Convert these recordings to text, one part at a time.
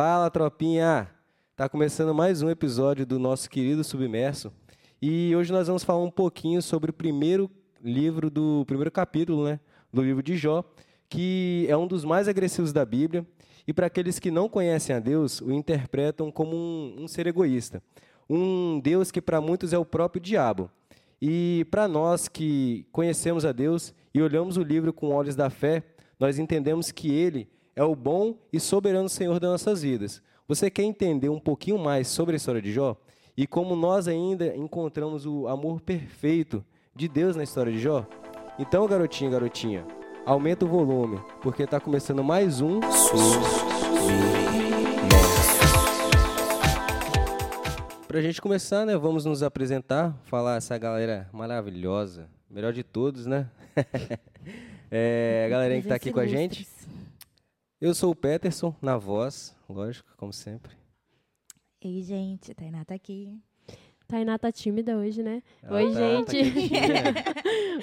Fala, tropinha! Tá começando mais um episódio do nosso querido Submerso. E hoje nós vamos falar um pouquinho sobre o primeiro livro do primeiro capítulo, né, do livro de Jó, que é um dos mais agressivos da Bíblia. E para aqueles que não conhecem a Deus, o interpretam como um, um ser egoísta, um Deus que para muitos é o próprio diabo. E para nós que conhecemos a Deus e olhamos o livro com olhos da fé, nós entendemos que Ele é o bom e soberano Senhor das nossas vidas. Você quer entender um pouquinho mais sobre a história de Jó? E como nós ainda encontramos o amor perfeito de Deus na história de Jó? Então, garotinho, garotinha, aumenta o volume, porque está começando mais um Para a gente começar, né, vamos nos apresentar, falar essa galera maravilhosa, melhor de todos, né? é, a galerinha que está aqui com a gente. Eu sou o Peterson, na voz, lógico, como sempre. Ei, gente, Tainá tá aqui. Tainá tá tímida hoje, né? Ela Oi, tá- tá gente. quietinha.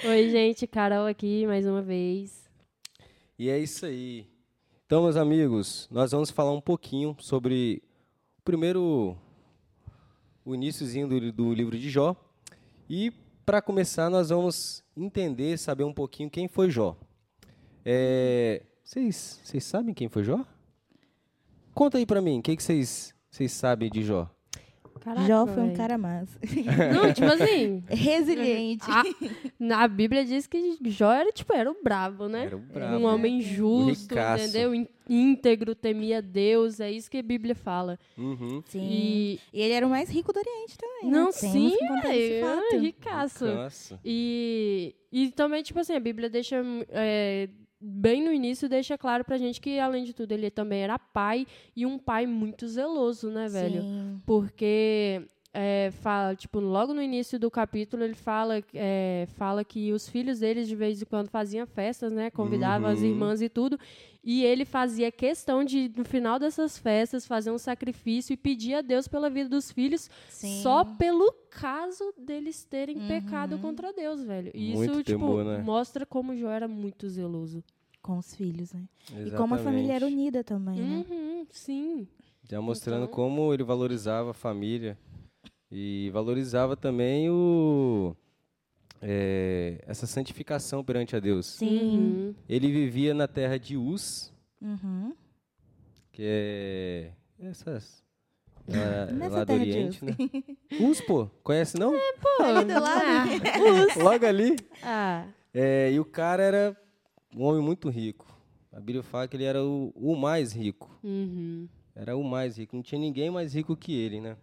Oi, gente. Carol aqui mais uma vez. E é isso aí. Então, meus amigos, nós vamos falar um pouquinho sobre o primeiro, o iníciozinho do, do livro de Jó. E, para começar, nós vamos entender, saber um pouquinho quem foi Jó. É, Vocês vocês sabem quem foi Jó? Conta aí pra mim, o que que vocês vocês sabem de Jó? Caraca, Jó foi um véi. cara massa. Não, tipo assim, Resiliente. a, na Bíblia diz que Jó era, tipo, era o brabo, né? Era o brabo. Um homem justo, entendeu? Ín- Íntegro, temia Deus, é isso que a Bíblia fala. Uhum. Sim. E, E ele era o mais rico do Oriente também. não, né? sim, esse é, ricaço. Nossa. E, e também, tipo assim, a Bíblia deixa, é, bem no início, deixa claro pra gente que, além de tudo, ele também era pai e um pai muito zeloso, né, velho? Sim. Porque, é, fala, tipo, logo no início do capítulo, ele fala, é, fala que os filhos deles, de vez em quando, faziam festas, né? Convidavam as Uhum. irmãs e tudo. E ele fazia questão de, no final dessas festas, fazer um sacrifício e pedir a Deus pela vida dos filhos, Sim. só pelo caso deles terem Uhum. pecado contra Deus, velho. E Muito isso, tipo, temor, né? mostra como Jó era muito zeloso. Com os filhos, né? E como a família era Exatamente. unida também, né? Uhum, sim. Já mostrando Então- como ele valorizava a família e valorizava também o é, essa santificação perante a Deus. Sim. Uhum. Ele vivia na terra de Uz, Uhum. que é essas lá, Nessa lá do Oriente, né? Uz, pô, conhece não? Pô, Ali do lado. Logo ali. ah, É, e o cara era um homem muito rico. A Bíblia fala que ele era o, o mais rico. uhum. Era o mais rico, não tinha ninguém mais rico que ele, né?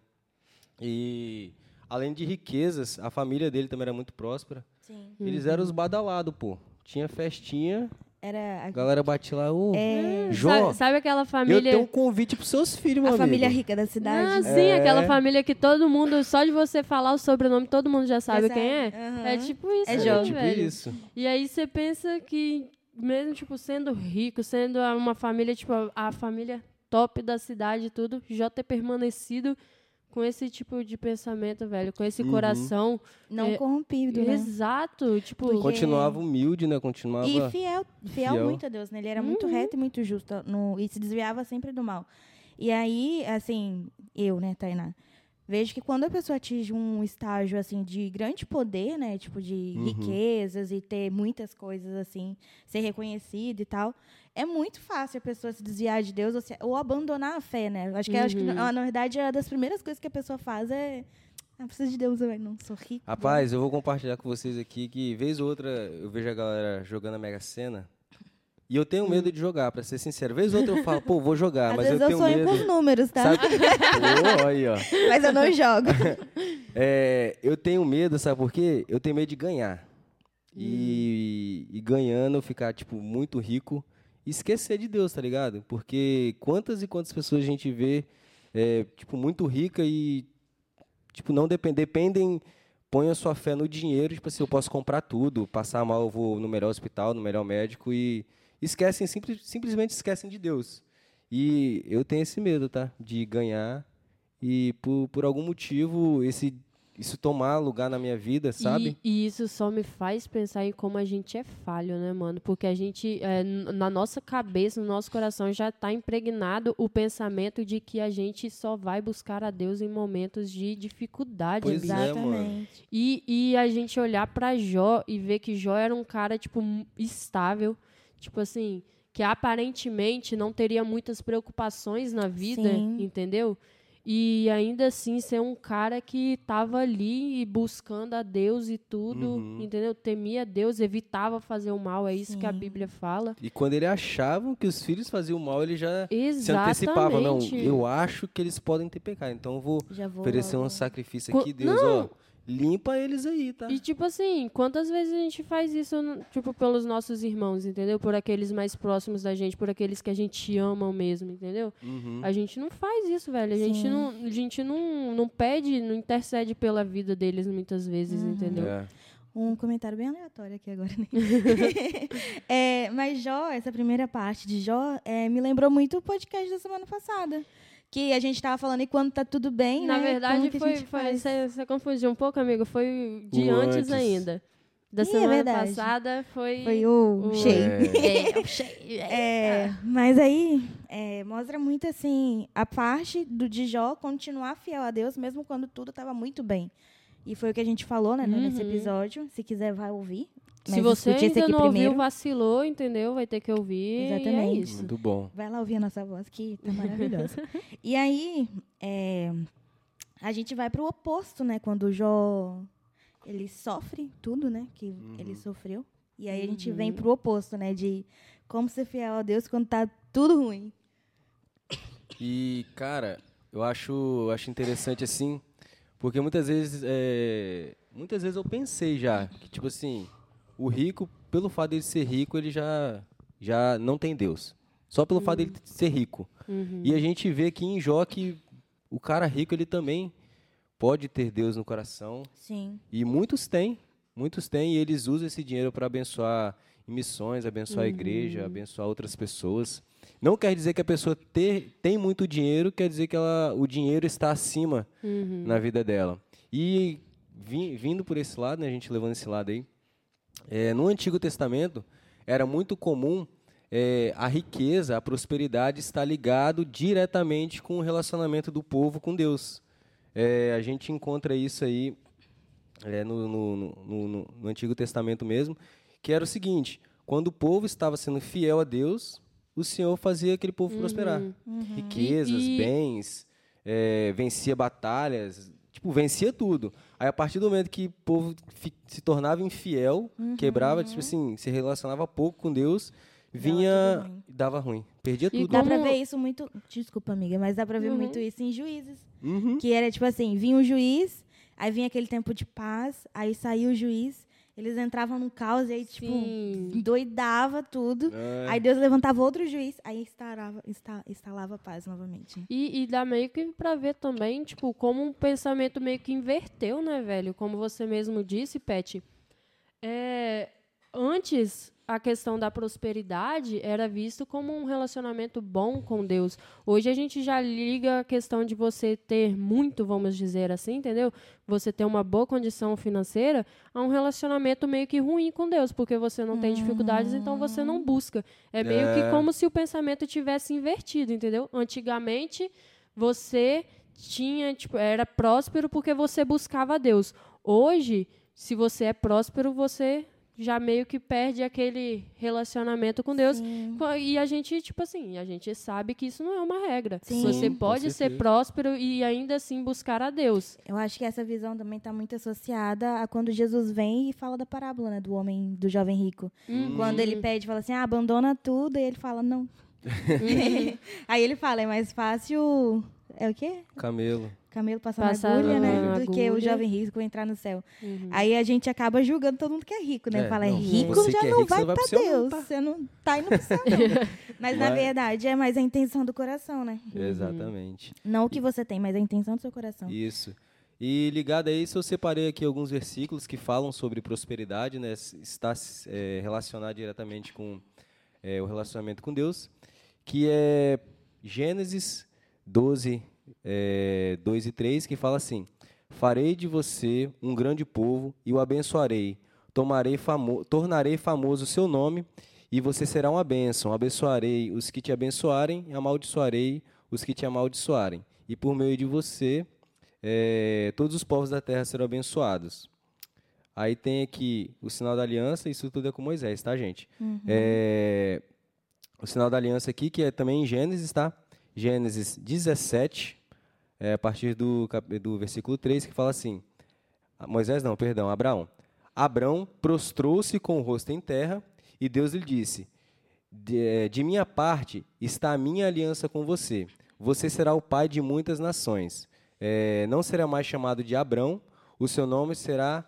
E além de riquezas, a família dele também era muito próspera. Sim. Eles eram os badalados, pô. Tinha festinha, Era a galera batia lá, ô, é, Jó, Sabe, sabe aquela eu família... tenho um convite pros seus filhos, meu a família amigo. rica da cidade. Ah, sim, É. aquela família que todo mundo, só de você falar o sobrenome, todo mundo já sabe Já quem é. Aham. É tipo isso, É né, Jó. tipo velho? isso. E aí você pensa que, mesmo, tipo, sendo rico, sendo uma família, tipo, a, a família top da cidade e tudo, Jó ter permanecido com esse tipo de pensamento, velho, com esse Uhum. coração. Não É, corrompido, né? Exato, tipo... Porque- Continuava humilde, né? Continuava. E fiel, fiel, fiel. muito a Deus, né? Ele era muito Uhum. reto e muito justo no, e se desviava sempre do mal. E aí, assim, eu, né, Tainá, vejo que quando a pessoa atinge um estágio, assim, de grande poder, né, tipo, de Uhum. riquezas e ter muitas coisas, assim, ser reconhecido e tal, é muito fácil a pessoa se desviar de Deus ou, se- ou abandonar a fé, né? Acho que, acho que, Uhum. na verdade, uma das primeiras coisas que a pessoa faz é... Ah, preciso de Deus, eu não sou rico. Rapaz, eu vou compartilhar com vocês aqui que, vez ou outra, eu vejo a galera jogando a Mega Sena. E eu tenho medo de jogar, pra ser sincero. Vez ou outra eu falo, pô, vou jogar, Às mas eu vezes eu, tenho sonho medo. com os números, tá? Sabe? Pô, aí, ó. Mas eu não jogo. É, eu tenho medo, sabe por quê? Eu tenho medo de ganhar. E, e ganhando, eu ficar, tipo, muito rico e esquecer de Deus, tá ligado? Porque quantas e quantas pessoas a gente vê, é, tipo, muito rica e, tipo, não depend, dependem, põem a sua fé no dinheiro, tipo assim, eu posso comprar tudo, passar mal, eu vou no melhor hospital, no melhor médico e esquecem, simples, simplesmente esquecem de Deus. E eu tenho esse medo, tá? De ganhar e por, por algum motivo esse isso tomar lugar na minha vida, sabe? E, e isso só me faz pensar em como a gente é falho, né, mano? Porque a gente, é, na nossa cabeça, no nosso coração, já tá impregnado o pensamento de que a gente só vai buscar a Deus em momentos de dificuldade, Pois é, mano. Exatamente. E, e a gente olhar pra Jó e ver que Jó era um cara, tipo, estável. Tipo assim, que aparentemente não teria muitas preocupações na vida, Sim. entendeu? E ainda assim ser um cara que tava ali e buscando a Deus e tudo, Uhum. entendeu? Temia Deus, evitava fazer o mal, é isso que a Sim. Bíblia fala. E quando ele achava que os filhos faziam mal, ele já se Exatamente. antecipava. Não, eu acho que eles podem ter pecado, então eu vou Já vou oferecer um logo- sacrifício Co- aqui, Deus, ó. Limpa eles aí, tá? E tipo assim, quantas vezes a gente faz isso, no- tipo, pelos nossos irmãos, entendeu? Por aqueles mais próximos da gente, por aqueles que a gente ama mesmo, entendeu? Uhum. A gente não faz isso, velho. A gente, Sim. não, a gente não, não pede, não intercede pela vida deles muitas vezes, entendeu? É. Um comentário bem aleatório aqui agora. Né? É, mas Jó, essa primeira parte de Jó, é, me lembrou muito o podcast da semana passada. Que a gente tava falando e quando tá tudo bem, Na né? verdade, como foi, foi você, você confundiu um pouco, amigo. Foi de antes, antes. ainda. Da Ih, é semana verdade. passada foi. Foi o, o- cheio. É, cheio. É, mas aí é, mostra muito assim a parte do de Jó continuar fiel a Deus mesmo quando tudo estava muito bem. E foi o que a gente falou, né, nesse Uhum. episódio. Se quiser, vai ouvir. Se você ainda não primeiro. ouviu, vacilou, entendeu? Vai ter que ouvir. E é Exatamente. isso. Muito bom. Vai lá ouvir a nossa voz, que tá maravilhosa. e aí, é, a gente vai pro oposto, né? Quando o Jó, ele sofre tudo, né? Que ele sofreu. E aí a gente vem Uhum. pro oposto, né? De como ser fiel a Deus quando tá tudo ruim. E, cara, eu acho, acho interessante assim, porque muitas vezes, é, muitas vezes eu pensei já que, tipo assim, o rico, pelo fato dele ser rico, ele já, já não tem Deus. Só pelo fato dele ser rico. Uhum. E a gente vê aqui em Jó que o cara rico, ele também pode ter Deus no coração. Sim. E muitos têm, muitos têm, e eles usam esse dinheiro para abençoar missões, abençoar a igreja, abençoar outras pessoas. Não quer dizer que a pessoa ter, tem muito dinheiro, quer dizer que ela, o dinheiro está acima Uhum. na vida dela. E vindo por esse lado, né, a gente levando esse lado aí, é, no Antigo Testamento era muito comum é, a riqueza, a prosperidade estar ligado diretamente com o relacionamento do povo com Deus. É, a gente encontra isso aí é, no, no- no- no- no Antigo Testamento mesmo, que era o seguinte: quando o povo estava sendo fiel a Deus, o Senhor fazia aquele povo prosperar. Riquezas, E- e- bens, é, vencia batalhas, tipo, vencia tudo. Aí a partir do momento que o povo se tornava infiel, quebrava, tipo assim, se relacionava pouco com Deus, vinha, ruim. dava ruim, perdia E tudo. Dá pra ver isso muito. Desculpa, amiga, mas dá pra ver Uhum. muito isso em juízes. Uhum. Que era tipo assim: vinha um juiz, aí vinha aquele tempo de paz, aí saiu o juiz, eles entravam num caos e aí, tipo, Sim. doidava tudo. É. Aí Deus levantava outro juiz, aí instalava, insta- instalava a paz novamente. E, e dá meio que pra ver também, tipo, como um pensamento meio que inverteu, né, velho? Como você mesmo disse, Pet. É, antes, a questão da prosperidade era visto como um relacionamento bom com Deus. Hoje a gente já liga a questão de você ter muito, vamos dizer assim, entendeu? Você ter uma boa condição financeira a um relacionamento meio que ruim com Deus, porque você não tem dificuldades, então você não busca. É meio É. que como se o pensamento tivesse invertido, entendeu? Antigamente, você tinha, tipo, era próspero porque você buscava Deus. Hoje, se você é próspero, você já meio que perde aquele relacionamento com Deus. Sim. E a gente, tipo assim, a gente sabe que isso não é uma regra. Sim. Você pode ser próspero e ainda assim buscar a Deus. Eu acho que essa visão também está muito associada a quando Jesus vem e fala da parábola, né, do homem, do jovem rico. Uhum. Quando ele pede, fala assim, ah, abandona tudo, e ele fala, não. Aí ele fala, é mais fácil, é o quê? Camelo. Camelo passar, Passar na agulha, na né? Do que o agulha. jovem rico entrar no céu. Uhum. Aí a gente acaba julgando todo mundo que é rico, né? É, Fala, é não, rico, já é não rico, vai não vai céu, não, Deus. tá? Você não tá indo pro céu, não. Mas na Vai. verdade é mais a intenção do coração, né? Exatamente. Não o que você tem, mas a intenção do seu coração. Isso. E ligado a isso, eu separei aqui alguns versículos que falam sobre prosperidade, né? Está é, relacionado diretamente com é, o relacionamento com Deus, que é Gênesis 12, é, 2 e 3, que fala assim: Farei de você um grande povo e o abençoarei. Tomarei famo tornarei famoso o seu nome e você será uma bênção. Abençoarei os que te abençoarem e amaldiçoarei os que te amaldiçoarem. E por meio de você, é, todos os povos da terra serão abençoados. Aí tem aqui o sinal da aliança, isso tudo é com Moisés, tá, gente? Uhum. É, o sinal da aliança aqui, que é também em Gênesis, tá? Gênesis 17, é, a partir do, do versículo 3, que fala assim: Moisés, não, perdão, Abraão. Abraão prostrou-se com o rosto em terra e Deus lhe disse: de, é, de minha parte está a minha aliança com você. Você será o pai de muitas nações. É, não será mais chamado de Abrão, o seu nome será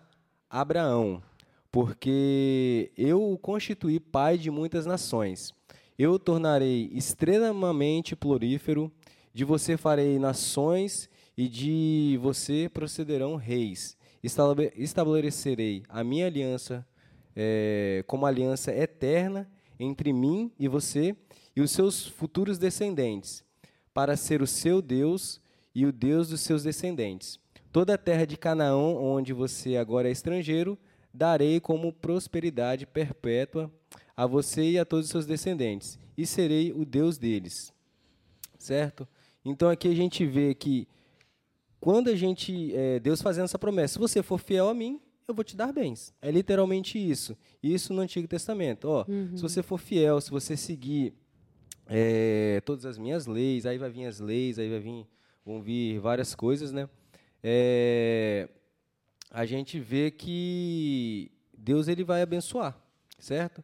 Abraão, porque eu o constituí pai de muitas nações. Eu tornarei extremamente florífero, de você farei nações e de você procederão reis. Estabelecerei a minha aliança é, como aliança eterna entre mim e você e os seus futuros descendentes, para ser o seu Deus e o Deus dos seus descendentes. Toda a terra de Canaã, onde você agora é estrangeiro, darei como prosperidade perpétua a você e a todos os seus descendentes, e serei o Deus deles. Certo? Então aqui a gente vê que quando a gente, é, Deus fazendo essa promessa, se você for fiel a mim, eu vou te dar bens. É literalmente isso. Isso no Antigo Testamento. Ó, uhum. Se você for fiel, se você seguir é, todas as minhas leis, aí vai vir as leis, aí vai vir, vão vir várias coisas, né? É, a gente vê que Deus ele vai abençoar, certo?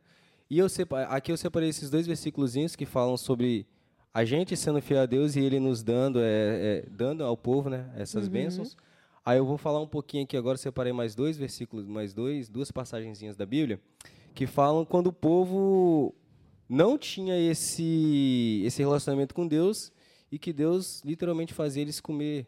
E eu aqui eu separei esses dois versículos que falam sobre a gente sendo fiel a Deus e Ele nos dando, é, é dando ao povo, né, essas uhum. bênçãos. Aí eu vou falar um pouquinho aqui agora, separei mais dois versículos, mais dois, duas passagenzinhas da Bíblia, que falam quando o povo não tinha esse, esse relacionamento com Deus e que Deus literalmente fazia eles comer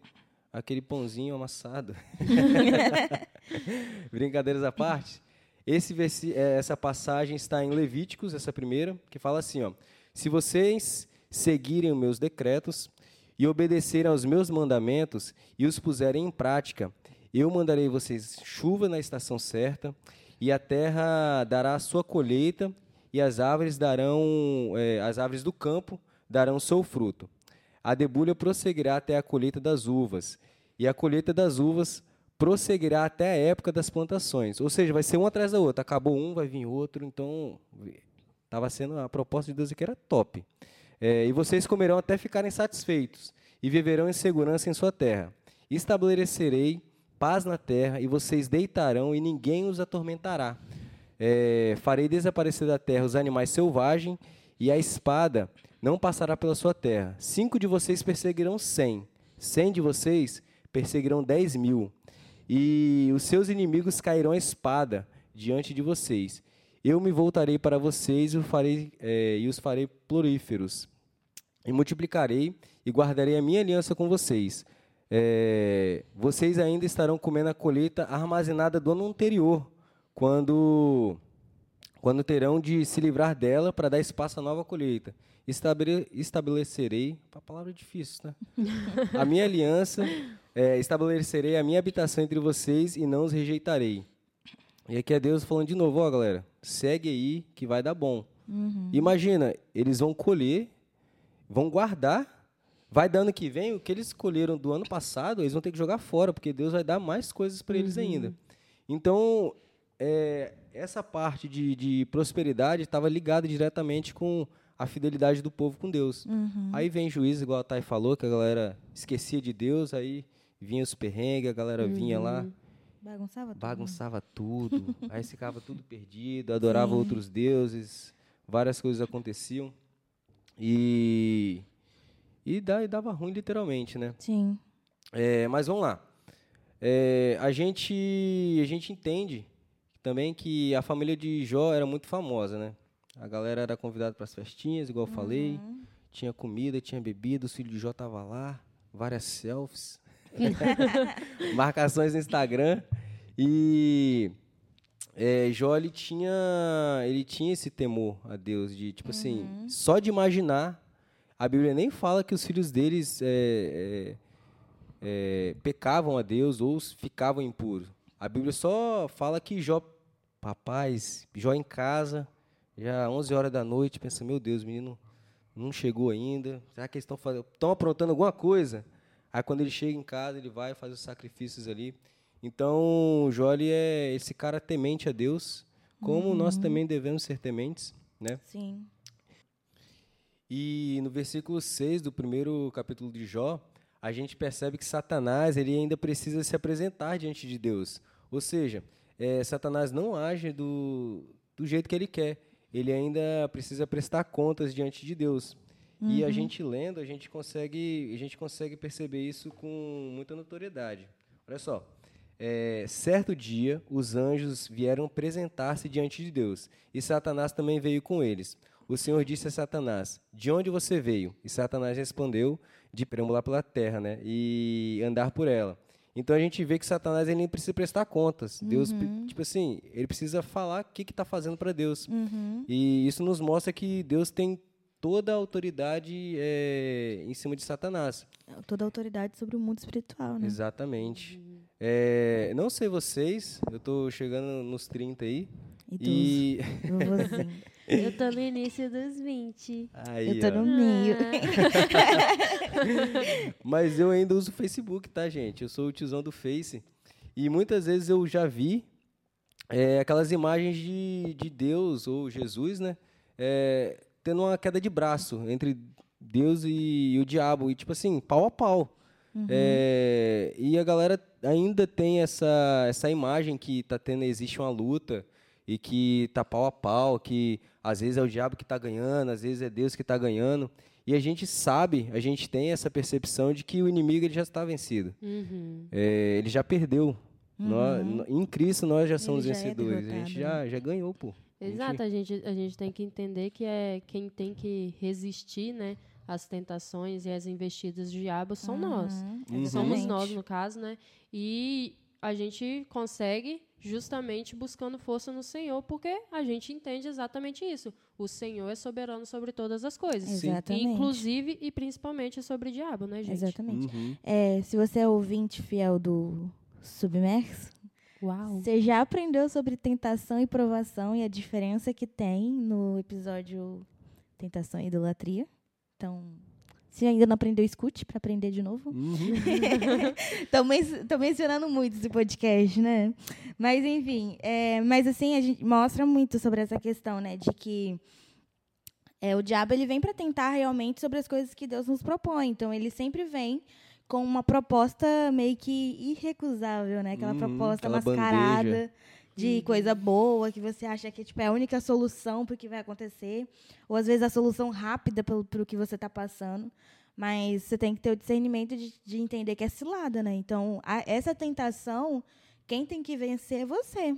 aquele pãozinho amassado. Brincadeiras à parte. Esse é, essa passagem está em Levíticos, essa primeira, que fala assim: ó, Se vocês seguirem os meus decretos e obedecerem aos meus mandamentos e os puserem em prática, eu mandarei vocês chuva na estação certa, e a terra dará a sua colheita, e as árvores darão, é, as árvores do campo darão seu fruto. A debulha prosseguirá até a colheita das uvas, e a colheita das uvas prosseguirá até a época das plantações. Ou seja, vai ser um atrás da outra. Acabou um, vai vir outro. Então, estava sendo a proposta de Deus que era top. É, e vocês comerão até ficarem satisfeitos, e viverão em segurança em sua terra. Estabelecerei paz na terra, e vocês deitarão, e ninguém os atormentará. É, farei desaparecer da terra os animais selvagens, e a espada não passará pela sua terra. Cinco de vocês perseguirão cem, cem de vocês perseguirão dez mil, e os seus inimigos cairão a espada diante de vocês. Eu me voltarei para vocês e, farei, é, e os farei floríferos, e multiplicarei e guardarei a minha aliança com vocês. É, vocês ainda estarão comendo a colheita armazenada do ano anterior, quando, quando terão de se livrar dela para dar espaço à nova colheita. Estabele, estabelecerei, a palavra é difícil, né? a minha aliança, é, estabelecerei a minha habitação entre vocês e não os rejeitarei. E aqui é Deus falando de novo, ó galera, segue aí que vai dar bom. Uhum. Imagina, eles vão colher, vão guardar, vai dando que vem, o que eles colheram do ano passado, eles vão ter que jogar fora, porque Deus vai dar mais coisas para eles uhum. ainda. Então, é, essa parte de, de prosperidade estava ligada diretamente com a fidelidade do povo com Deus. Uhum. Aí vem juízo, igual a Thay falou, que a galera esquecia de Deus, aí vinha os perrengues, a galera uhum. vinha lá Bagunçava tudo. Bagunçava tudo. aí ficava tudo perdido, adorava Sim. outros deuses, várias coisas aconteciam. E. E, e dava ruim, literalmente, né? Sim. É, mas vamos lá. É, a, gente, a gente entende também que a família de Jó era muito famosa, né? A galera era convidada para as festinhas, igual eu uhum. falei. Tinha comida, tinha bebida, os filhos de Jó estavam lá, várias selfies. marcações no Instagram. E é, Jó ele tinha, ele tinha esse temor a Deus, de tipo assim, uhum. assim, só de imaginar, a Bíblia nem fala que os filhos deles é, é, é, pecavam a Deus ou ficavam impuros. A Bíblia só fala que Jó, rapaz, Jó em casa, já 11 horas da noite, pensa, meu Deus, o menino não chegou ainda, será que eles estão fazendo, estão aprontando alguma coisa? Aí quando ele chega em casa, ele vai fazer os sacrifícios ali. Então, Jó ele é esse cara temente a Deus, como Uhum. nós também devemos ser tementes, né? Sim. E no versículo 6 do primeiro capítulo de Jó, a gente percebe que Satanás ele ainda precisa se apresentar diante de Deus. Ou seja, eh, Satanás não age do, do jeito que ele quer. Ele ainda precisa prestar contas diante de Deus. E a gente lendo, a gente consegue, a gente consegue perceber isso com muita notoriedade. Olha só. É, certo dia, os anjos vieram apresentar-se diante de Deus, e Satanás também veio com eles. O Senhor disse a Satanás: De onde você veio? E Satanás respondeu: De perambular pela terra, né? E andar por ela. Então a gente vê que Satanás ele nem precisa prestar contas. Deus, tipo assim, ele precisa falar o que está fazendo para Deus. Uhum. E isso nos mostra que Deus tem toda a autoridade é, em cima de Satanás. Toda a autoridade sobre o mundo espiritual, né? Exatamente. É, não sei vocês, eu tô chegando nos 30 aí. Idoso. E. Eu tô no início dos 20. Aí, Eu tô ó. no meio. Mas eu ainda uso o Facebook, tá, gente? Eu sou o tiozão do Face. E muitas vezes eu já vi é, aquelas imagens de, de Deus ou Jesus, né? É, tendo uma queda de braço entre Deus e, o diabo. E, tipo assim, pau a pau. É, e a galera ainda tem essa, essa imagem que tá tendo, existe uma luta e que tá pau a pau, que às vezes é o diabo que tá ganhando, às vezes é Deus que tá ganhando. E a gente sabe, a gente tem essa percepção de que o inimigo ele já está vencido. Uhum. É, ele já perdeu. Nós- no- em Cristo nós já somos já é vencedores. a derrotado, gente já, já ganhou, pô. A Exato, a gente, a gente tem que entender que é quem tem que resistir, né? Às tentações e às investidas do diabo são nós. Uhum, Somos nós, no caso, né? E a gente consegue justamente buscando força no Senhor, porque a gente entende exatamente isso. O Senhor é soberano sobre todas as coisas. Exatamente. Inclusive e principalmente sobre o diabo, né, gente? Exatamente. Uhum. É, se você é ouvinte fiel do Submerso, Uau. você já aprendeu sobre tentação e provação e a diferença que tem no episódio Tentação e Idolatria. Então, se ainda não aprendeu, escute para aprender de novo. Uhum. Men- tô mencionando muito esse podcast, né? Mas, enfim. é, mas, assim, a gente mostra muito sobre essa questão, né? De que é, o diabo ele vem para tentar realmente sobre as coisas que Deus nos propõe. Então, ele sempre vem com uma proposta meio que irrecusável, né? Aquela Uhum, proposta aquela mascarada bandeja. De coisa boa, que você acha que tipo, é a única solução para o que vai acontecer. Ou, às vezes, a solução rápida para o que você está passando. Mas você tem que ter o discernimento de, de entender que é cilada, né? Então, a- essa tentação, quem tem que vencer é você.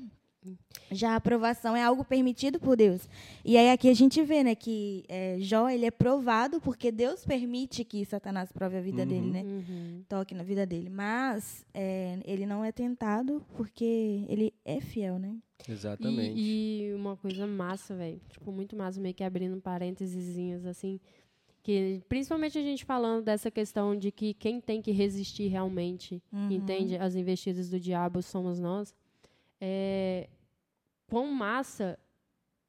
Já a aprovação é algo permitido por Deus. E aí aqui a gente vê, né, que é, Jó, ele é provado porque Deus permite que Satanás prove a vida Uhum. dele, né? Uhum. Toque na vida dele. Mas é, ele não é tentado porque ele é fiel, né? Exatamente. E, e uma coisa massa, velho. Tipo, muito massa, meio que abrindo parênteses, assim. Que, principalmente a gente falando dessa questão de que quem tem que resistir realmente, Uhum. entende? As investidas do diabo somos nós. É, quão massa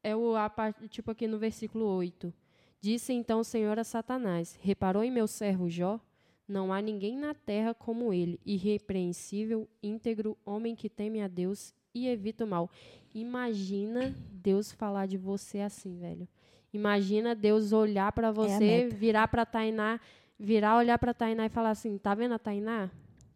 é o, a parte, tipo aqui no versículo 8. Disse então o Senhor a Satanás: Reparou em meu servo Jó? Não há ninguém na terra como ele, irrepreensível, íntegro, homem que teme a Deus e evita o mal. Imagina Deus falar de você assim, velho. Imagina Deus olhar pra você, meta. virar pra Tainá, virar, olhar pra Tainá e falar assim: tá vendo a Tainá?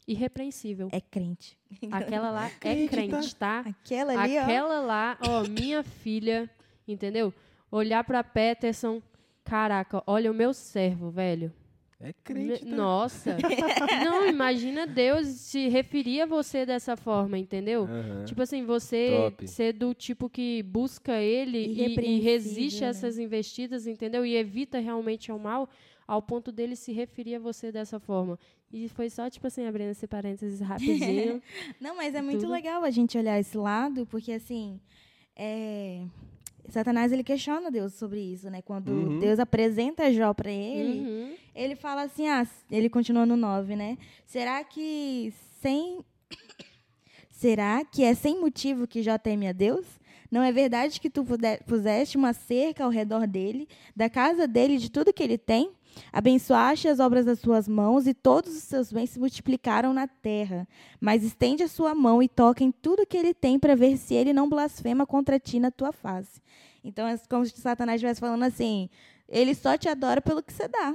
Irrepreensível. É crente. Aquela lá é Crente, tá? crente, tá? Aquela ali, ó. Aquela lá, ó, minha filha, entendeu? Olhar pra Peterson, caraca, olha o meu servo, velho. É crente, tá? Nossa. Não, imagina Deus se referir a você dessa forma, entendeu? Aham. Tipo assim, você Top. ser do tipo que busca ele e, e resiste a né? essas investidas, entendeu? E evita realmente ao mal, ao ponto dele se referir a você dessa forma. E foi só, tipo assim, abrindo esse parênteses rapidinho. Não, mas é muito Tudo. legal a gente olhar esse lado, porque assim, é, Satanás ele questiona Deus sobre isso, né? Quando Uhum. Deus apresenta Jó para ele, Uhum. ele fala assim, ah, ele continua no 9, né? Será que sem Será que é sem motivo que Jó teme a Deus? Não é verdade que tu puseste uma cerca ao redor dele, da casa dele, de tudo que ele tem? Abençoaste as obras das suas mãos e todos os seus bens se multiplicaram na terra. Mas estende a sua mão e toca em tudo que ele tem para ver se ele não blasfema contra ti na tua face. Então é como se Satanás estivesse falando assim: ele só te adora pelo que você dá.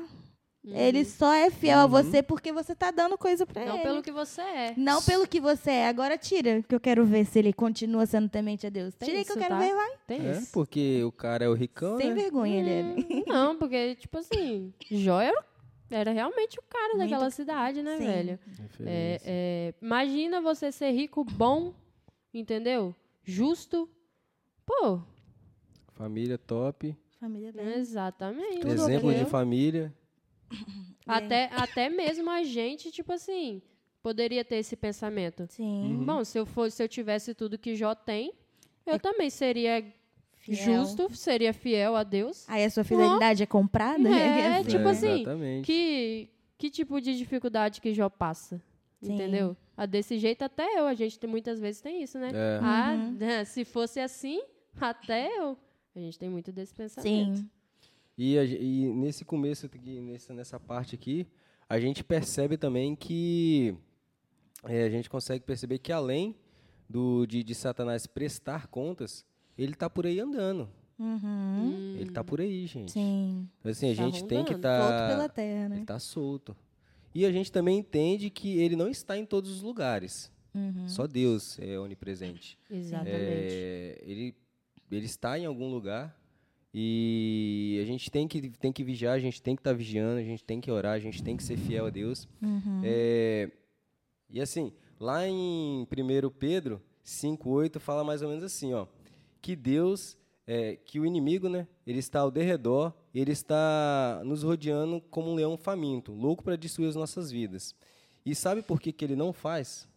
Ele só é fiel a Uhum. você porque você tá dando coisa para ele. Não pelo que você é. Não pelo que você é. Agora tira, que eu quero ver se ele continua sendo temente a Deus. Tem Tira aí que eu isso, quero tá? ver, vai. Tem É, isso. porque o cara é o ricão, Sem né? vergonha ele é. Hum, Não, porque, tipo assim, Jó era, era realmente o cara Muito- daquela cidade, né, Sim. velho? É, é, imagina você ser rico, bom, entendeu? Justo. Pô, Família top. Família bem. exatamente. Exemplo de família. Até, até mesmo a gente, tipo assim, poderia ter esse pensamento. Sim. Bom, se eu fosse, se eu tivesse tudo que Jó tem, eu também seria Fiel. justo, seria fiel a Deus. Aí a sua fidelidade é comprada? É, assim. tipo É, assim, Exatamente. Que, que tipo de dificuldade que Jó passa? Sim. Entendeu? Ah, desse jeito até eu, a gente tem, muitas vezes tem isso, né? É. Ah, Uhum. né, se fosse assim, até eu. A gente tem muito desse pensamento. Sim. E, a e nesse começo, nessa, nessa parte aqui, a gente percebe também que é, a gente consegue perceber que além do, de, de Satanás prestar contas, ele está por aí andando. Uhum. Ele está por aí, gente. Sim. Então, assim, a Tá gente tem que estar. Volto pela terra, né? Ele está solto. E a gente também entende que ele não está em todos os lugares. Uhum. Só Deus é onipresente. Exatamente. É, ele, ele está em algum lugar e a gente tem que, tem que vigiar, a gente tem que estar vigiando, a gente tem que orar, a gente tem que ser fiel a Deus. Uhum. É, e assim, lá em 1 Pedro 5,8 fala mais ou menos assim, ó, que Deus, é, que o inimigo, né, ele está ao derredor, ele está nos rodeando como um leão faminto, louco para destruir as nossas vidas. E sabe por que, que ele não faz?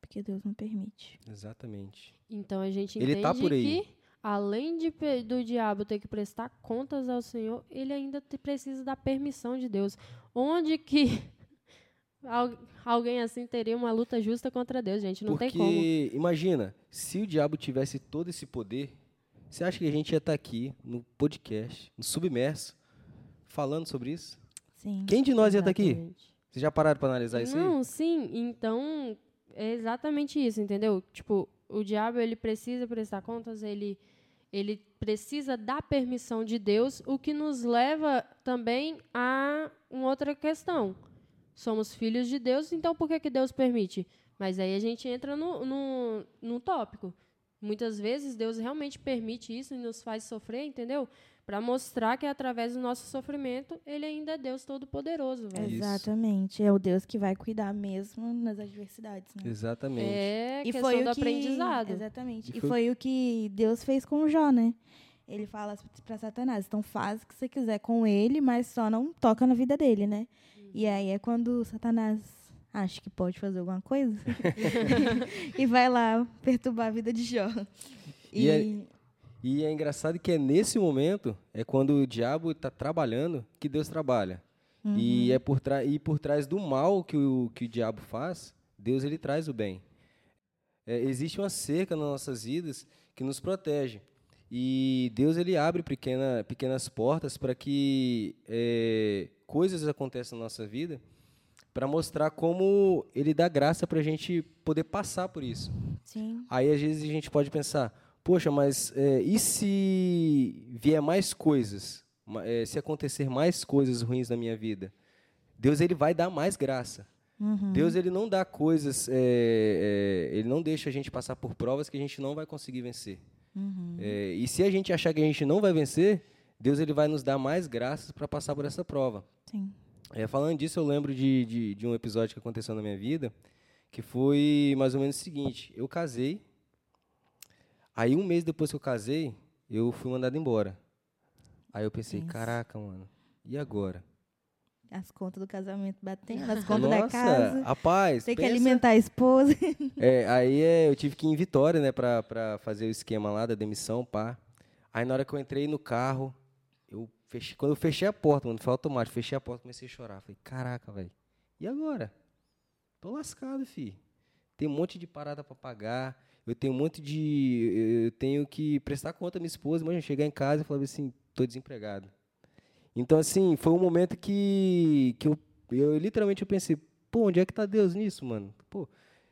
Porque Deus não permite. Exatamente. Então a gente Ele entende tá por aí. que, além de, do diabo ter que prestar contas ao Senhor, ele ainda te- precisa da permissão de Deus. Onde que al- alguém assim teria uma luta justa contra Deus, gente? Não Porque, tem como. imagina, se o diabo tivesse todo esse poder, você acha que a gente ia estar aqui no podcast, no Submerso, falando sobre isso? Sim. Quem de nós ia estar aqui? Exatamente. Vocês já pararam para analisar isso aí? Não, sim. Então, é exatamente isso, entendeu? Tipo, o diabo, ele precisa prestar contas, ele, ele precisa da permissão de Deus, o que nos leva também a uma outra questão. Somos filhos de Deus, então por que, que Deus permite? Mas aí a gente entra no, no, no tópico. Muitas vezes Deus realmente permite isso e nos faz sofrer, entendeu? Para mostrar que através do nosso sofrimento, Ele ainda é Deus Todo-Poderoso. Isso. Exatamente. É o Deus que vai cuidar mesmo nas adversidades, né? Exatamente. É E foi do o que, aprendizado. Exatamente. E E foi- foi... o que Deus fez com o Jó, né? Ele fala para Satanás, então faz o que você quiser com ele, mas só não toca na vida dele, né? E aí é quando Satanás acha que pode fazer alguma coisa e vai lá perturbar a vida de Jó. E é- E é engraçado que é nesse momento, é quando o diabo está trabalhando, que Deus trabalha. Uhum. E é por, e por trás do mal que o, que o diabo faz, Deus ele traz o bem. É, existe uma cerca nas nossas vidas que nos protege. E Deus ele abre pequena, pequenas portas para que é, coisas aconteçam na nossa vida, para mostrar como Ele dá graça para a gente poder passar por isso. Sim. Aí às vezes a gente pode pensar, poxa, mas é, e se vier mais coisas, é, se acontecer mais coisas ruins na minha vida? Deus ele vai dar mais graça. Uhum. Deus ele não dá coisas, é, é, ele não deixa a gente passar por provas que a gente não vai conseguir vencer. Uhum. É, e se a gente achar que a gente não vai vencer, Deus ele vai nos dar mais graças para passar por essa prova. Sim. É, falando disso, eu lembro de, de, de um episódio que aconteceu na minha vida, que foi mais ou menos o seguinte: eu casei, aí um mês depois que eu casei, eu fui mandado embora. Aí eu pensei, Tenso. caraca, mano, e agora? As contas do casamento batendo, as contas da Nossa, casa. rapaz, Tem que pensa- alimentar a esposa. É, aí é, eu tive que ir em Vitória, né, pra, pra fazer o esquema lá da demissão, pá. Aí na hora que eu entrei no carro, fechei, quando eu fechei a porta, mano, foi automático, fechei a porta, comecei a chorar. Falei, caraca, velho. E agora? Tô lascado, fi. Tem um monte de parada para pagar. Eu tenho um monte de. Eu tenho que prestar conta à minha esposa. Imagina, chegar em casa e falar assim: tô desempregado. Então, assim, foi um momento que, que eu, eu literalmente eu pensei: pô, onde é que tá Deus nisso, mano? Pô,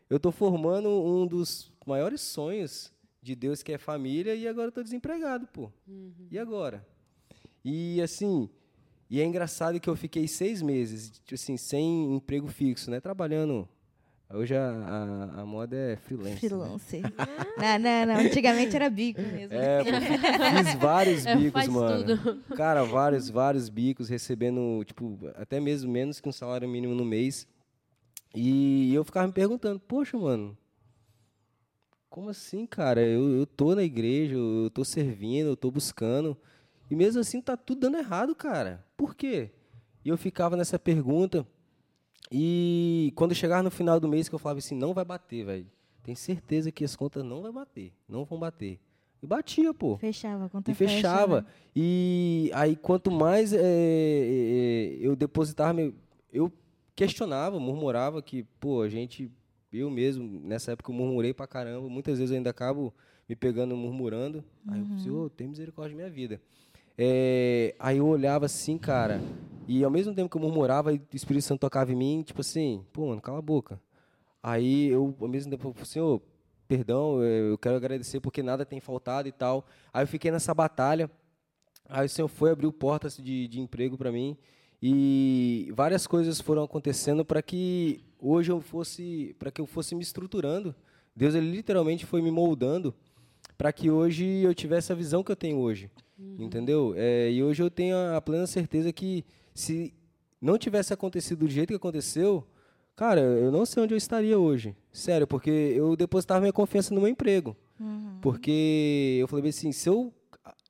eu tô formando um dos maiores sonhos de Deus, que é família, e agora eu tô desempregado, pô. Uhum. E agora? E, assim, e é engraçado que eu fiquei seis meses, tipo assim, sem emprego fixo, né? Trabalhando Hoje a, a, a, moda é freelance. Né? Freelance. Né? não, não, não. Antigamente era bico mesmo. É, fiz vários é, bicos, é, mano. Tudo. Cara, vários, vários bicos, recebendo, tipo, até mesmo menos que um salário mínimo no mês. E eu ficava me perguntando, poxa, mano, como assim, cara? Eu, eu tô na igreja, eu tô servindo, eu tô buscando. E mesmo assim tá tudo dando errado, cara. Por quê? E eu ficava nessa pergunta. E quando chegar no final do mês que eu falava assim, não vai bater, velho. Tem certeza que as contas não vai bater, não vão bater. E batia, pô. Fechava, a conta E fechava. Fecha, né? E aí, quanto mais é, é, eu depositava, eu questionava, murmurava que, pô, a gente, eu mesmo, nessa época eu murmurei pra caramba. Muitas vezes eu ainda acabo me pegando murmurando. Uhum. Aí eu pensei, oh, tem misericórdia da minha vida. É, aí eu olhava assim, cara, e ao mesmo tempo que eu murmurava, o Espírito Santo tocava em mim, tipo assim, pô, mano, cala a boca. Aí eu, ao mesmo tempo, eu Senhor, perdão, eu quero agradecer porque nada tem faltado e tal. Aí eu fiquei nessa batalha. Aí o Senhor foi abriu portas de, de emprego para mim e várias coisas foram acontecendo para que hoje eu fosse, para que eu fosse me estruturando. Deus ele literalmente foi me moldando para que hoje eu tivesse a visão que eu tenho hoje, uhum. entendeu? É, e hoje eu tenho a plena certeza que se não tivesse acontecido do jeito que aconteceu, cara, eu não sei onde eu estaria hoje. Sério, porque eu depositava minha confiança no meu emprego. Uhum. Porque eu falei assim, se eu,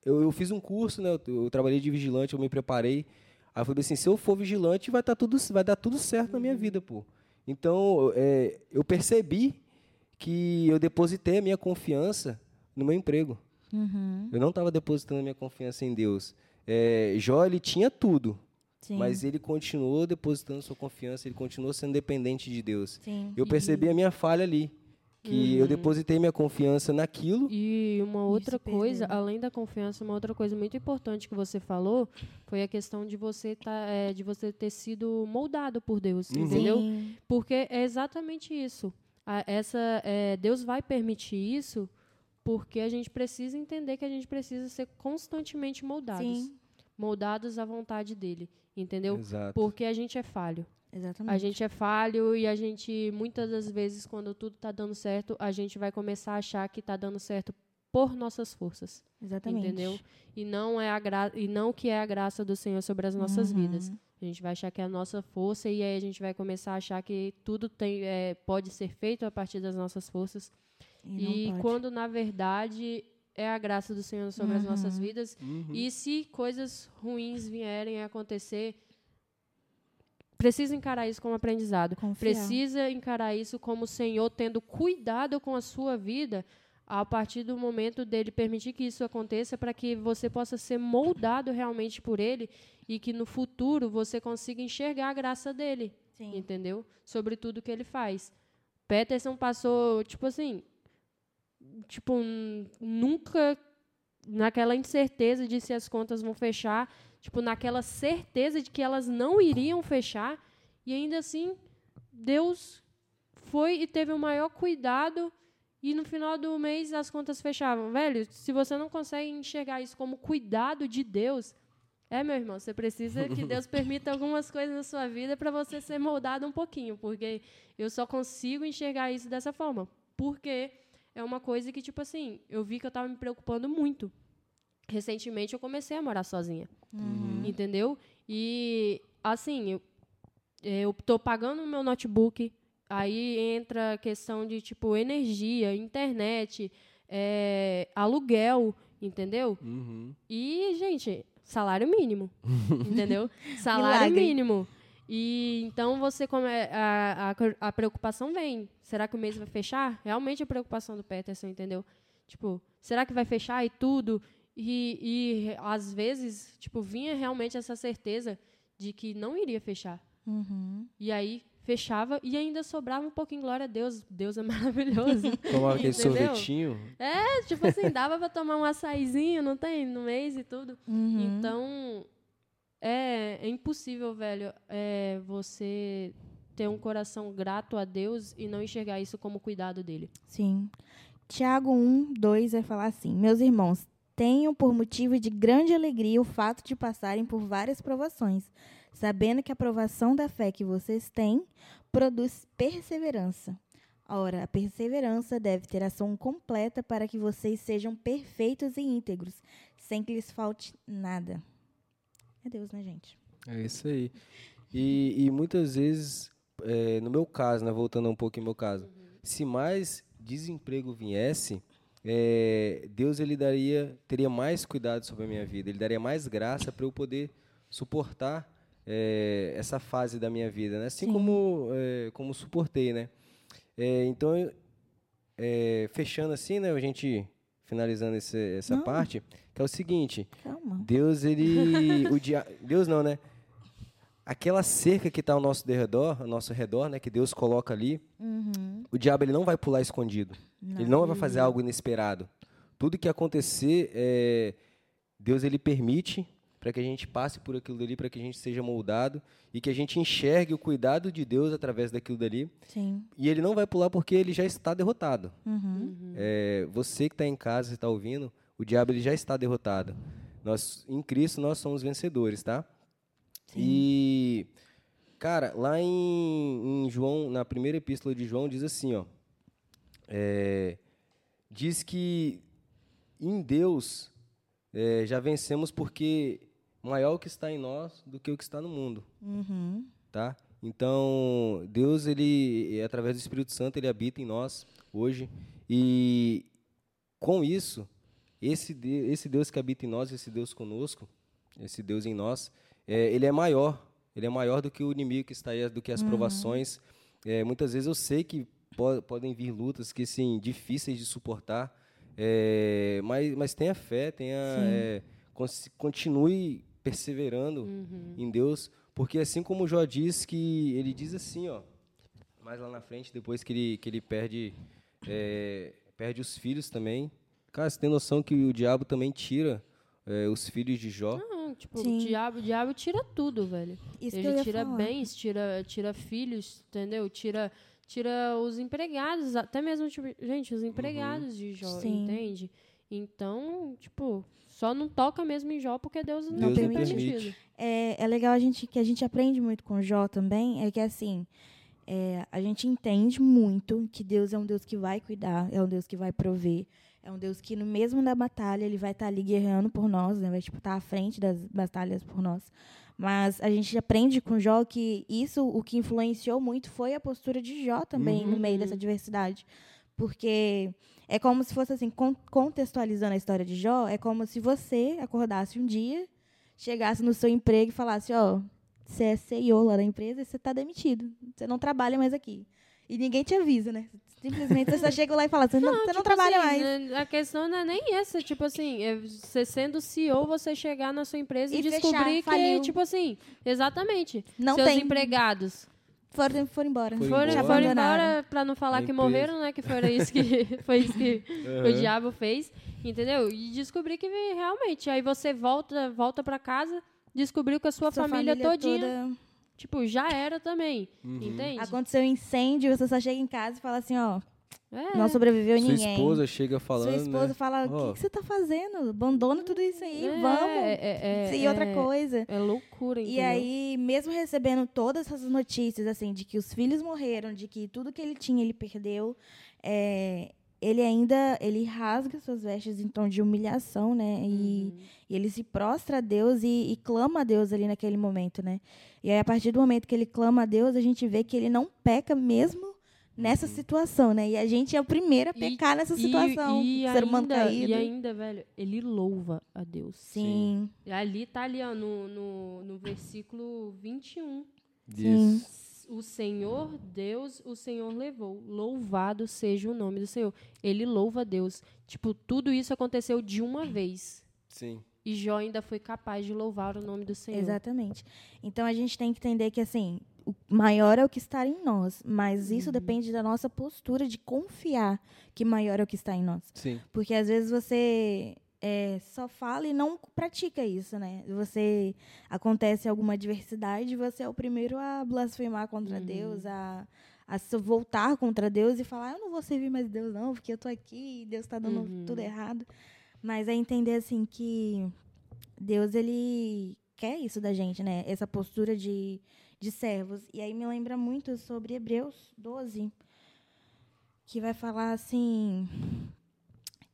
eu, eu fiz um curso, né, eu, eu, trabalhei de vigilante, eu me preparei. Aí eu falei assim, se eu for vigilante, vai, tá tudo, vai dar tudo certo uhum. na minha uhum. vida, pô. Então, é, eu percebi que eu depositei a minha confiança no meu emprego. Uhum. Eu não estava depositando a minha confiança em Deus. É, Jó, ele tinha tudo. Sim. Mas ele continuou depositando sua confiança, ele continuou sendo dependente de Deus. Sim. Eu percebi a minha falha ali. Que uhum. eu depositei minha confiança naquilo. E uma outra coisa, além da confiança, uma outra coisa muito importante que você falou foi a questão de você, tá, é, de você ter sido moldado por Deus, uhum. entendeu? Sim. Porque é exatamente isso. A, essa, é, Deus vai permitir isso porque a gente precisa entender que a gente precisa ser constantemente moldados. Sim. Moldados à vontade dele. Entendeu? Exato. Porque a gente é falho. Exatamente. A gente é falho e a gente, muitas das vezes, quando tudo está dando certo, a gente vai começar a achar que está dando certo por nossas forças. Exatamente. Entendeu? E não, é a gra e não que é a graça do Senhor sobre as nossas uhum. vidas. A gente vai achar que é a nossa força e aí a gente vai começar a achar que tudo tem, é, pode ser feito a partir das nossas forças. E, e quando, na verdade, é a graça do Senhor sobre uhum. as nossas uhum. vidas. Uhum. E se coisas ruins vierem a acontecer, precisa encarar isso como aprendizado. Confiar. Precisa encarar isso como o Senhor tendo cuidado com a sua vida a partir do momento dele permitir que isso aconteça para que você possa ser moldado realmente por ele e que no futuro você consiga enxergar a graça dele, Sim. entendeu? Sobre tudo que ele faz. Peterson passou, tipo assim, tipo, nunca naquela incerteza de se as contas vão fechar, tipo, naquela certeza de que elas não iriam fechar, e ainda assim, Deus foi e teve o maior cuidado e no final do mês as contas fechavam. Velho, se você não consegue enxergar isso como cuidado de Deus, é, meu irmão, você precisa que Deus permita algumas coisas na sua vida para você ser moldado um pouquinho, porque eu só consigo enxergar isso dessa forma. Porque é uma coisa que, tipo assim, eu vi que eu estava me preocupando muito. Recentemente eu comecei a morar sozinha. Uhum. Entendeu? E, assim, eu, eu tô pagando o meu notebook, aí entra a questão de, tipo, energia, internet, é, aluguel, entendeu? Uhum. E, gente, salário mínimo, entendeu? Salário mínimo. E então você come, a, a, a, preocupação vem. Será que o mês vai fechar? Realmente a preocupação do Peterson, entendeu? Tipo, será que vai fechar e tudo? E, e às vezes, tipo, vinha realmente essa certeza de que não iria fechar. Uhum. E aí fechava e ainda sobrava um pouquinho, glória a Deus, Deus é maravilhoso. Tomar aquele sorvetinho. é, tipo assim, dava pra tomar um açaizinho, não tem? No mês e tudo. Uhum. Então, é, é impossível, velho, é, você ter um coração grato a Deus e não enxergar isso como cuidado dele. Sim. Tiago 1, 2 vai falar assim: Meus irmãos, tenham por motivo de grande alegria o fato de passarem por várias provações, sabendo que a provação da fé que vocês têm produz perseverança. Ora, a perseverança deve ter ação completa para que vocês sejam perfeitos e íntegros, sem que lhes falte nada. É Deus, né, gente? É isso aí. E, e muitas vezes, é, no meu caso, né, voltando um pouco em meu caso, se mais desemprego viesse, é, Deus ele daria, teria mais cuidado sobre a minha vida, ele daria mais graça para eu poder suportar é, essa fase da minha vida, né? assim Sim. como é, como suportei, né? É, então, é, fechando assim, né, a gente finalizando esse- essa Não. parte, que é o seguinte, Calma. Deus, ele. o dia, Deus não, né? Aquela cerca que está ao nosso redor, ao nosso redor, né? Que Deus coloca ali, Uhum. o diabo ele não vai pular escondido. Ele não vai fazer algo inesperado. Tudo que acontecer, é, Deus ele permite para que a gente passe por aquilo dali, para que a gente seja moldado e que a gente enxergue o cuidado de Deus através daquilo dali. Sim. E ele não vai pular porque ele já está derrotado. Uhum. É, você que está em casa e está ouvindo, o diabo ele já está derrotado. Nós, em Cristo, nós somos vencedores, tá? E, cara, lá em, em João, na primeira epístola de João, diz assim, ó. é, diz que em Deus é, já vencemos porque maior o que está em nós do que o que está no mundo Uhum. tá? Então, Deus, ele, através do Espírito Santo, ele habita em nós hoje. E com isso, esse, esse Deus que habita em nós, esse Deus conosco, esse Deus em nós, é, ele é maior. Ele é maior do que o inimigo que está aí, do que as provações. É, muitas vezes eu sei que po- podem vir lutas que, sim, difíceis de suportar. é, mas, mas tenha fé, tenha, é, continue perseverando Uhum. em Deus, porque assim como Jó diz que ele diz assim, ó, mais lá na frente, depois que ele, que ele perde, é, perde os filhos também. Cara, você tem noção que o diabo também tira é, os filhos de Jó? Não, tipo, Sim. o diabo, o diabo tira tudo, velho. Isso Ele tira falar. bens, tira, tira filhos, entendeu? Tira, tira os empregados, até mesmo, tipo, gente, os empregados de Jó, Sim. entende? Então, tipo, só não toca mesmo em Jó porque Deus não, Deus tem permite. permitido. É, é legal a gente que a gente aprende muito com Jó também, é que assim, é, a gente entende muito que Deus é um Deus que vai cuidar, é um Deus que vai prover, é um Deus que no mesmo da batalha ele vai estar ali guerreando por nós, né? Vai tipo estar à frente das batalhas por nós. Mas a gente aprende com Jó que isso o que influenciou muito foi a postura de Jó também no meio dessa diversidade. Porque é como se fosse assim, con- contextualizando a história de Jó, é como se você acordasse um dia, chegasse no seu emprego e falasse, ó, você é CEO lá da empresa e você está demitido. Você não trabalha mais aqui. E ninguém te avisa, né? Simplesmente você só chega lá e fala, você não, você não Tipo trabalha assim, mais. né, A questão não é nem essa, tipo assim, é você sendo CEO, você chegar na sua empresa e, E fechar, descobrir que, faliu. tipo assim, exatamente, Não seus tem. empregados Foram, foram embora. Foram, embora. Foram embora pra não falar que morreram, né? Que foi isso que, foi isso que o Aham. diabo fez, entendeu? E descobrir que realmente, aí você volta, volta pra casa, descobriu que a sua, Sua família, todinha, toda- tipo, já era também, Uhum. entende? Aconteceu um incêndio, você só chega em casa e fala assim, ó, É. não sobreviveu Sua ninguém. esposa chega falando, Sua esposa né? fala, o Ó. que, que você tá fazendo? Abandona tudo isso aí, É, vamos. é, é, e outra é- coisa. É loucura, E entendeu? aí, mesmo recebendo todas essas notícias, assim, de que os filhos morreram, de que tudo que ele tinha ele perdeu, é, ele ainda ele rasga suas vestes em tom de humilhação, né? E, Uhum. e ele se prostra a Deus e, e clama a Deus ali naquele momento, né? E aí, a partir do momento que ele clama a Deus, a gente vê que ele não peca mesmo nessa situação, né? E a gente é o primeiro a Uhum. E- pecar nessa E- situação. E, ser humano ainda, caído. e ainda, velho, ele louva a Deus. Sim. E Ali tá ali, ó, no, no, no versículo 21. Diz. O Senhor Deus, o Senhor levou. Louvado seja o nome do Senhor. Ele louva a Deus. Tipo, tudo isso aconteceu de uma vez. Sim. E Jó ainda foi capaz de louvar o nome do Senhor. Exatamente. Então a gente tem que entender que assim, o maior é o que está em nós, mas isso depende da nossa postura de confiar que maior é o que está em nós. Sim. Porque às vezes você é, só fala e não pratica isso, né? Você acontece alguma adversidade, você é o primeiro a blasfemar contra Deus, a, a se voltar contra Deus e falar, eu não vou servir mais Deus não, porque eu tô aqui e Deus está dando Uhum. tudo errado. Mas é entender assim que Deus ele quer isso da gente, né? Essa postura de, de servos. E aí me lembra muito sobre Hebreus 12, que vai falar assim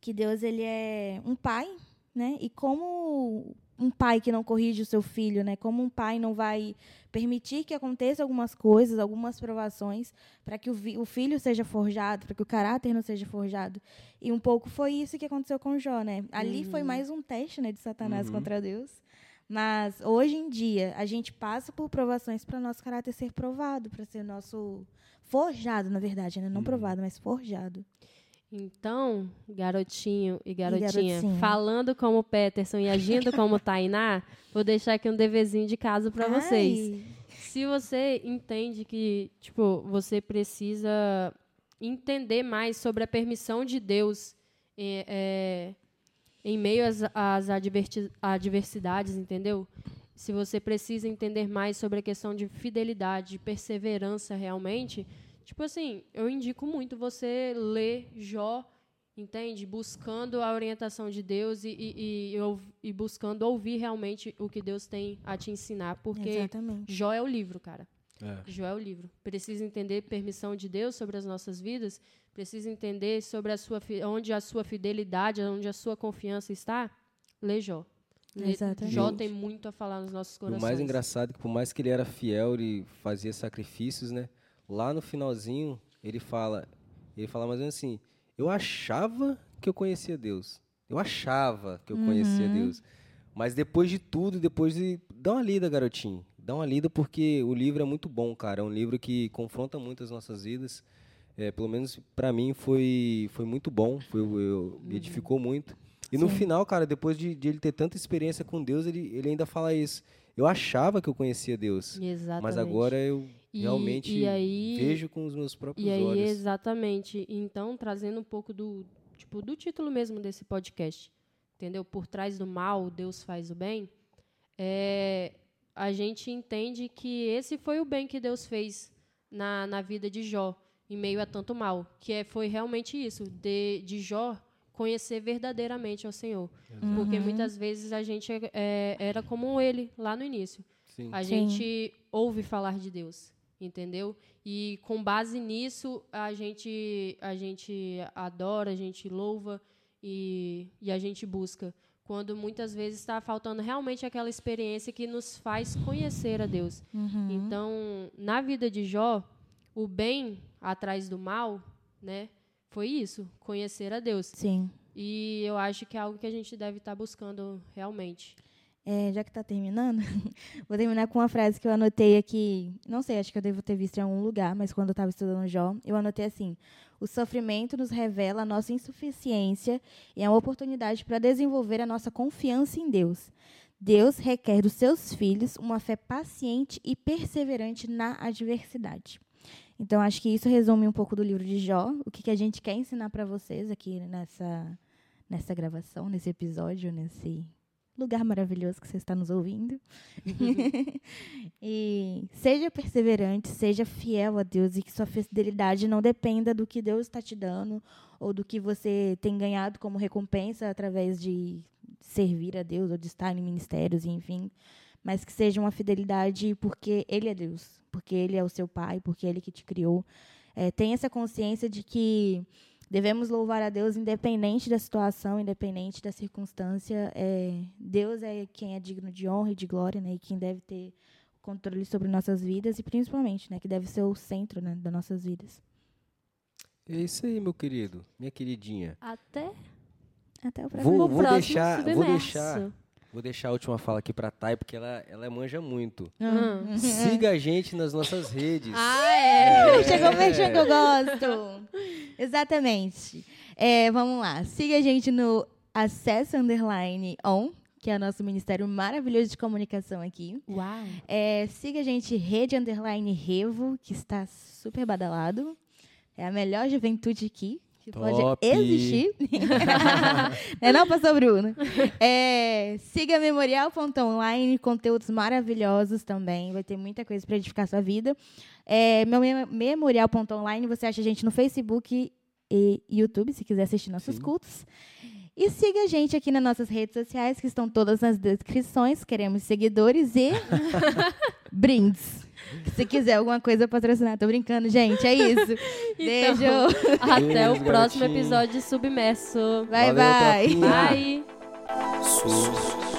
que Deus ele é um pai, né? E como um pai que não corrige o seu filho, né? Como um pai não vai permitir que aconteça algumas coisas, algumas provações, para que o, o filho seja forjado, para que o caráter não seja forjado. E um pouco foi isso que aconteceu com Jó, né? Ali foi mais um teste, né, de Satanás Uhum. contra Deus. Mas hoje em dia a gente passa por provações para nosso caráter ser provado, para ser nosso forjado, na verdade, né? Não provado, mas forjado. Então, garotinho e garotinha, garotinha. falando como Peterson e agindo como Tainá, vou deixar aqui um deverzinho de casa para vocês. Se você entende que, tipo, você precisa entender mais sobre a permissão de Deus é, é, em meio às, às adversidades, entendeu? Se você precisa entender mais sobre a questão de fidelidade, de perseverança realmente, tipo assim, eu indico muito você ler Jó, entende? Buscando a orientação de Deus e, e, e, e buscando ouvir realmente o que Deus tem a te ensinar, porque Exatamente. Jó é o livro, cara. É. Jó é o livro. Precisa entender permissão de Deus sobre as nossas vidas. Precisa entender sobre a sua onde a sua fidelidade, onde a sua confiança está. Lê Jó. Exatamente. Jó tem muito a falar nos nossos E corações. o mais engraçado é que por mais que ele era fiel, ele fazia sacrifícios, né? Lá no finalzinho, ele fala, ele fala mais ou menos assim, eu achava que eu conhecia Deus. Eu achava que eu conhecia Deus. Mas depois de tudo, depois de... Dá uma lida, garotinho. Dá uma lida porque o livro é muito bom, cara. É um livro que confronta muito as nossas vidas. É, pelo menos pra mim foi, foi muito bom. Foi, eu, me edificou muito. E no Sim. final, cara, depois de, de ele ter tanta experiência com Deus, ele, ele ainda fala isso. Eu achava que eu conhecia Deus. Exatamente. Mas agora eu E- realmente e aí- vejo com os meus próprios E aí, olhos. exatamente. Então, trazendo um pouco do, tipo, do título mesmo desse podcast, entendeu? Por trás do mal, Deus faz o bem. É, a gente entende que esse foi o bem que Deus fez na, na vida de Jó, em meio a tanto mal. Que é, foi realmente isso, de, de Jó conhecer verdadeiramente ao Senhor. Porque muitas vezes a gente é- é, era como ele, lá no início. Sim. A Sim. gente ouve falar de Deus, entendeu? E com base nisso, a gente, a gente adora, a gente louva e, e a gente busca. Quando muitas vezes está faltando realmente aquela experiência que nos faz conhecer a Deus. Uhum. Então, na vida de Jó, o bem atrás do mal, né? Foi isso, conhecer a Deus. Sim. E eu acho que é algo que a gente deve estar buscando realmente. É, já que está terminando, vou terminar com uma frase que eu anotei aqui. Não sei, acho que eu devo ter visto em algum lugar, mas quando eu estava estudando Jó, eu anotei assim: o sofrimento nos revela a nossa insuficiência e é uma oportunidade para desenvolver a nossa confiança em Deus. Deus requer dos seus filhos uma fé paciente e perseverante na adversidade. Então, acho que isso resume um pouco do livro de Jó, o que, que a gente quer ensinar para vocês aqui nessa, nessa gravação, nesse episódio, nesse lugar maravilhoso que você está nos ouvindo. e seja perseverante, seja fiel a Deus e que sua fidelidade não dependa do que Deus está te dando ou do que você tem ganhado como recompensa através de servir a Deus ou de estar em ministérios, enfim, mas que seja uma fidelidade porque Ele é Deus, porque Ele é o seu Pai, porque Ele que te criou. É, tenha essa consciência de que Devemos louvar a Deus independente da situação, independente da circunstância. É, Deus é quem é digno de honra e de glória, né? E quem deve ter o controle sobre nossas vidas e principalmente, né? Que deve ser o centro né, das nossas vidas. É isso aí, meu querido, minha queridinha. Até Até o próximo. Vou, o vou próximo deixar, vou submerso. deixar, vou deixar a última fala aqui pra Thay, porque ela, ela manja muito. Hum. Siga a gente nas nossas redes. Ah, é. Chegou o merchan que eu gosto. Exatamente. É, vamos lá. Siga a gente no Acesse Underline On, que é o nosso ministério maravilhoso de comunicação aqui. Uau. É, siga a gente, Rede Underline Revo, que está super badalado. É a melhor juventude aqui que Top. pode existir. é não, pastor Bruno? É, siga memorial.online, conteúdos maravilhosos também. Vai ter muita coisa para edificar sua vida. É, meu mem- memorial.online, você acha a gente no Facebook e YouTube, se quiser assistir nossos Sim. cultos. E siga a gente aqui nas nossas redes sociais, que estão todas nas descrições. Queremos seguidores e brindes. Se quiser alguma coisa patrocinar, tô brincando, gente. É isso. Beijo. Até o próximo episódio de Submerso. Bye, Valeu, bye. Bye.